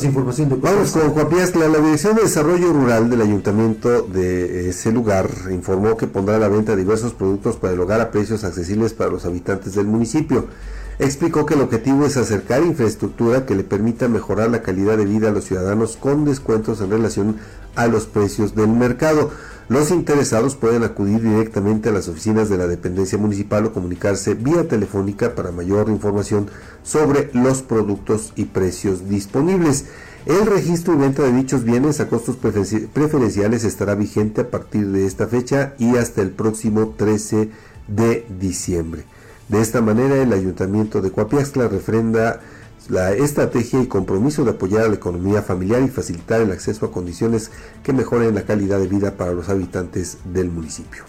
Vamos con Juan La Dirección de Desarrollo Rural del Ayuntamiento de ese lugar informó que pondrá a la venta diversos productos para el hogar a precios accesibles para los habitantes del municipio. Explicó que el objetivo es acercar infraestructura que le permita mejorar la calidad de vida a los ciudadanos con descuentos en relación a los precios del mercado. Los interesados pueden acudir directamente a las oficinas de la dependencia municipal o comunicarse vía telefónica para mayor información sobre los productos y precios disponibles. El registro y venta de dichos bienes a costos preferenciales estará vigente a partir de esta fecha y hasta el próximo 13 de diciembre. De esta manera, el Ayuntamiento de Coapiaxtla refrenda la estrategia y compromiso de apoyar a la economía familiar y facilitar el acceso a condiciones que mejoren la calidad de vida para los habitantes del municipio.